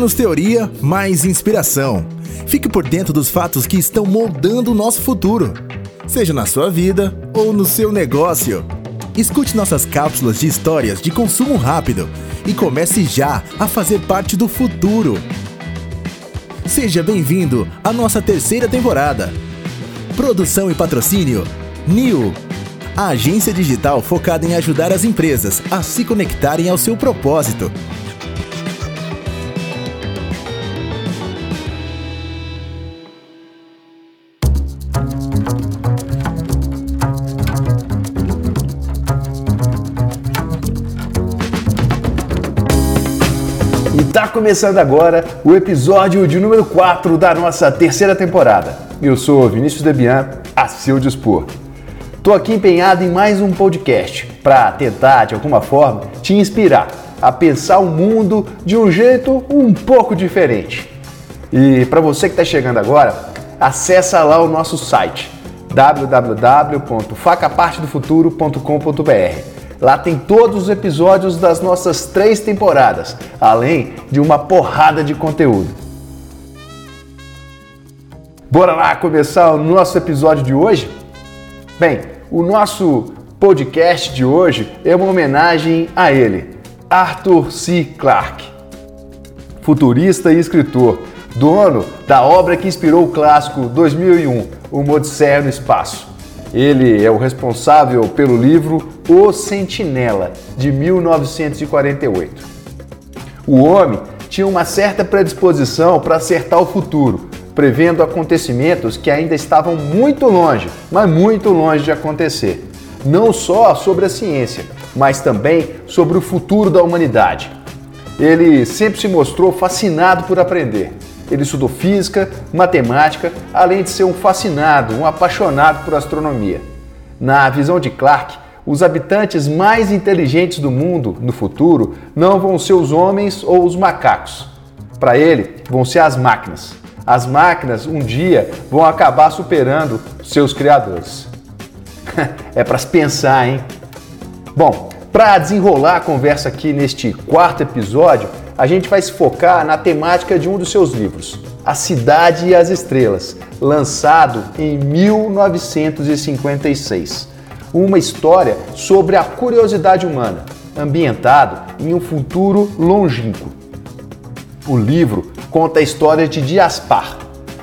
Menos teoria, mais inspiração. Fique por dentro dos fatos que estão moldando o nosso futuro, seja na sua vida ou no seu negócio. Escute nossas cápsulas de histórias de consumo rápido e comece já a fazer parte do futuro. Seja bem-vindo à nossa terceira temporada. Produção e patrocínio New, a agência digital focada em ajudar as empresas a se conectarem ao seu propósito. E tá começando agora o episódio de número 4 da nossa terceira temporada. Eu sou Vinícius Debian, a seu dispor. Tô aqui empenhado em mais um podcast para tentar, de alguma forma, te inspirar a pensar o mundo de um jeito um pouco diferente. E para você que está chegando agora, acessa lá o nosso site www.facapartedofuturo.com.br Lá tem todos os episódios das nossas três temporadas, além de uma porrada de conteúdo. Bora lá começar o nosso episódio de hoje? Bem, o nosso podcast de hoje é uma homenagem a ele, Arthur C. Clarke, futurista e escritor, dono da obra que inspirou o clássico 2001, O Odisseia no Espaço. Ele é o responsável pelo livro O Sentinela, de 1948. O homem tinha uma certa predisposição para acertar o futuro, prevendo acontecimentos que ainda estavam muito longe, mas muito longe de acontecer. Não só sobre a ciência, mas também sobre o futuro da humanidade. Ele sempre se mostrou fascinado por aprender ele estudou física, matemática, além de ser um fascinado, um apaixonado por astronomia. Na visão de Clarke, os habitantes mais inteligentes do mundo no futuro não vão ser os homens ou os macacos. Para ele, vão ser as máquinas. As máquinas um dia vão acabar superando seus criadores. é para se pensar, hein? Bom, para desenrolar a conversa aqui neste quarto episódio, a gente vai se focar na temática de um dos seus livros, A Cidade e as Estrelas, lançado em 1956. Uma história sobre a curiosidade humana, ambientado em um futuro longínquo. O livro conta a história de Diaspar,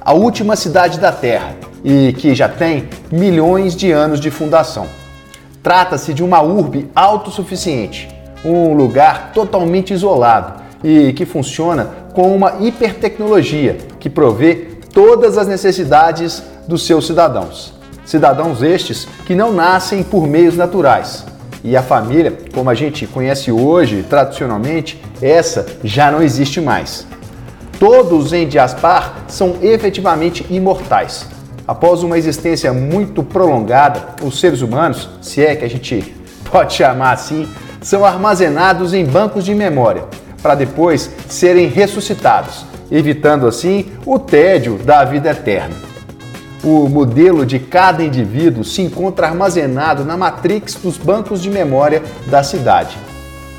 a última cidade da Terra e que já tem milhões de anos de fundação. Trata-se de uma urbe autossuficiente, um lugar totalmente isolado e que funciona com uma hipertecnologia que provê todas as necessidades dos seus cidadãos. Cidadãos estes que não nascem por meios naturais. E a família, como a gente conhece hoje, tradicionalmente, essa já não existe mais. Todos em Diaspar são efetivamente imortais. Após uma existência muito prolongada, os seres humanos, se é que a gente pode chamar assim, são armazenados em bancos de memória, para depois serem ressuscitados, evitando assim o tédio da vida eterna. O modelo de cada indivíduo se encontra armazenado na matrix dos bancos de memória da cidade.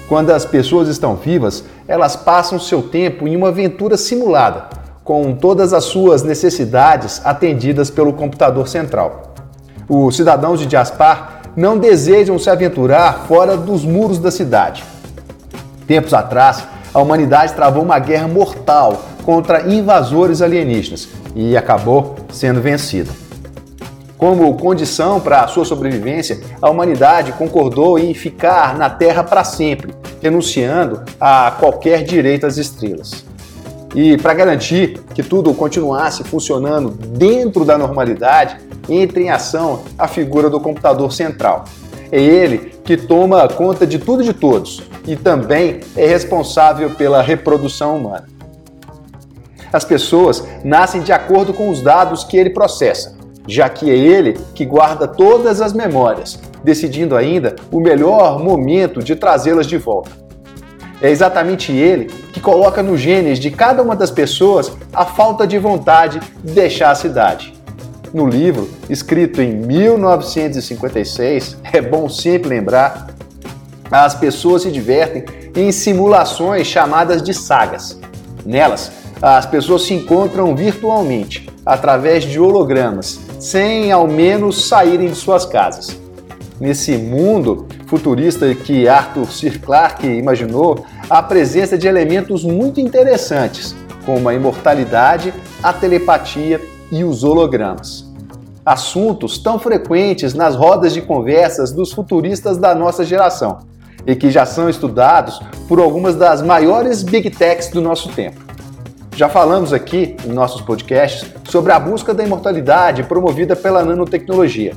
Quando as pessoas estão vivas, elas passam seu tempo em uma aventura simulada, com todas as suas necessidades atendidas pelo computador central. Os cidadãos de Jaspar não desejam se aventurar fora dos muros da cidade. Tempos atrás, a humanidade travou uma guerra mortal contra invasores alienígenas e acabou sendo vencida. Como condição para a sua sobrevivência, a humanidade concordou em ficar na Terra para sempre, renunciando a qualquer direito às estrelas. E para garantir que tudo continuasse funcionando dentro da normalidade, entra em ação a figura do computador central. É ele que toma conta de tudo e de todos, e também é responsável pela reprodução humana. As pessoas nascem de acordo com os dados que ele processa, já que é ele que guarda todas as memórias, decidindo ainda o melhor momento de trazê-las de volta. É exatamente ele que coloca nos genes de cada uma das pessoas a falta de vontade de deixar a cidade. No livro, escrito em 1956, é bom sempre lembrar as pessoas se divertem em simulações chamadas de sagas. Nelas, as pessoas se encontram virtualmente, através de hologramas, sem ao menos saírem de suas casas. Nesse mundo futurista que Arthur C. Clarke imaginou, há a presença de elementos muito interessantes, como a imortalidade, a telepatia e os hologramas. Assuntos tão frequentes nas rodas de conversas dos futuristas da nossa geração e que já são estudados por algumas das maiores big techs do nosso tempo. Já falamos aqui em nossos podcasts sobre a busca da imortalidade promovida pela nanotecnologia.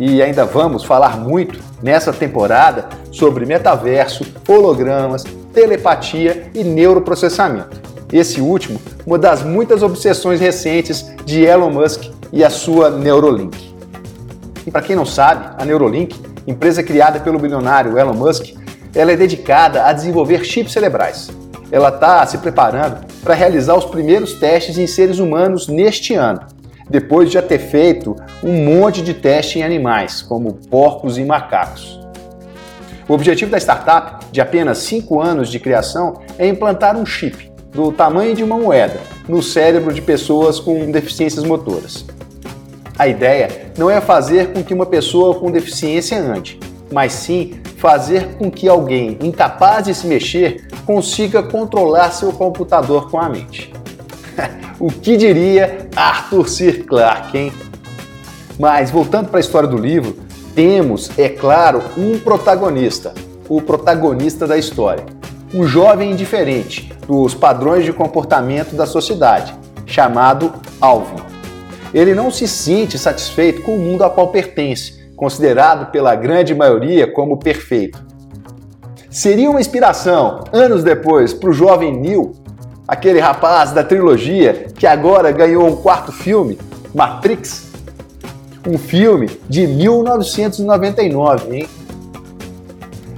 E ainda vamos falar muito nessa temporada sobre metaverso, hologramas, telepatia e neuroprocessamento. Esse último, uma das muitas obsessões recentes de Elon Musk e a sua Neurolink. E para quem não sabe, a Neurolink, empresa criada pelo bilionário Elon Musk, ela é dedicada a desenvolver chips cerebrais. Ela está se preparando para realizar os primeiros testes em seres humanos neste ano, depois de já ter feito um monte de teste em animais, como porcos e macacos. O objetivo da startup, de apenas 5 anos de criação, é implantar um chip do tamanho de uma moeda no cérebro de pessoas com deficiências motoras. A ideia não é fazer com que uma pessoa com deficiência ande, mas sim fazer com que alguém incapaz de se mexer consiga controlar seu computador com a mente. o que diria Arthur C. Clarke, hein? Mas voltando para a história do livro, temos, é claro, um protagonista, o protagonista da história. Um jovem indiferente dos padrões de comportamento da sociedade, chamado Alvin. Ele não se sente satisfeito com o mundo a qual pertence considerado pela grande maioria como perfeito. Seria uma inspiração, anos depois, para o jovem Neil, aquele rapaz da trilogia que agora ganhou um quarto filme, Matrix? Um filme de 1999, hein?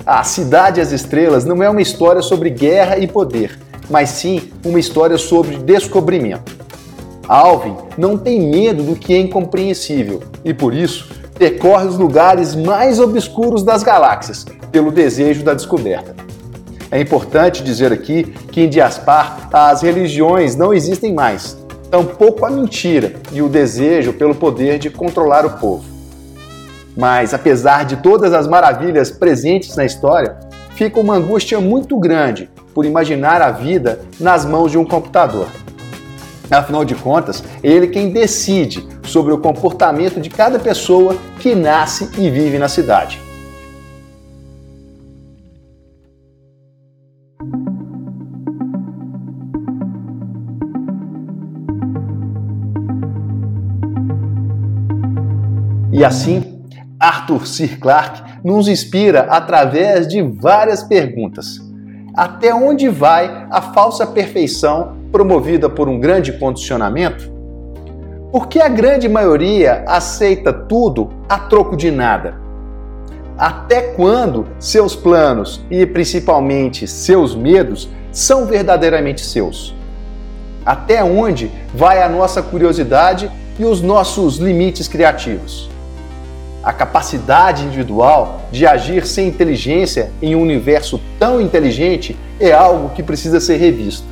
A Cidade as Estrelas não é uma história sobre guerra e poder, mas sim uma história sobre descobrimento. Alvin não tem medo do que é incompreensível e, por isso, percorre os lugares mais obscuros das galáxias pelo desejo da descoberta. É importante dizer aqui que em Diaspar as religiões não existem mais, tampouco a mentira e o desejo pelo poder de controlar o povo. Mas, apesar de todas as maravilhas presentes na história, fica uma angústia muito grande por imaginar a vida nas mãos de um computador. Afinal de contas, ele quem decide sobre o comportamento de cada pessoa que nasce e vive na cidade. E assim, Arthur C. Clarke nos inspira através de várias perguntas. Até onde vai a falsa perfeição promovida por um grande condicionamento? Por que a grande maioria aceita tudo a troco de nada? Até quando seus planos e principalmente seus medos são verdadeiramente seus? Até onde vai a nossa curiosidade e os nossos limites criativos? A capacidade individual de agir sem inteligência em um universo tão inteligente é algo que precisa ser revisto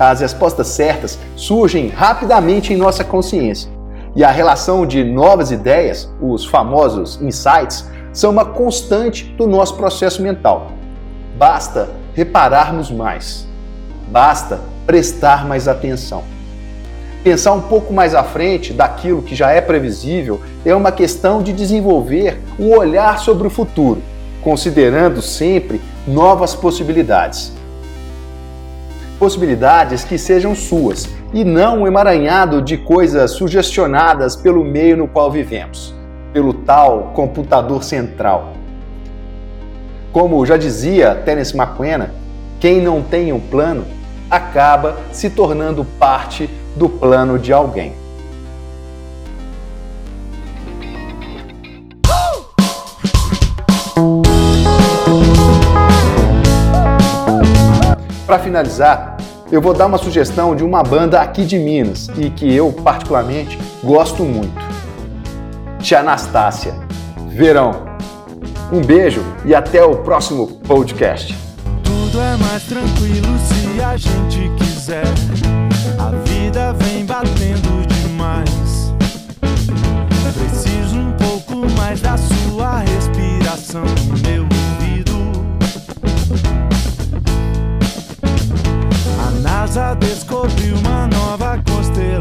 as respostas certas surgem rapidamente em nossa consciência. E a relação de novas ideias, os famosos insights, são uma constante do nosso processo mental. Basta repararmos mais. Basta prestar mais atenção. Pensar um pouco mais à frente daquilo que já é previsível é uma questão de desenvolver um olhar sobre o futuro, considerando sempre novas possibilidades possibilidades que sejam suas e não um emaranhado de coisas sugestionadas pelo meio no qual vivemos, pelo tal computador central. Como já dizia Terence McKenna, quem não tem um plano acaba se tornando parte do plano de alguém. Para finalizar, eu vou dar uma sugestão de uma banda aqui de Minas e que eu, particularmente, gosto muito. Tia Anastácia. Verão. Um beijo e até o próximo podcast. Tudo é mais tranquilo se a gente quiser. A vida vem batendo demais. Preciso um pouco mais da sua respiração meu A NASA descobriu uma nova constelação.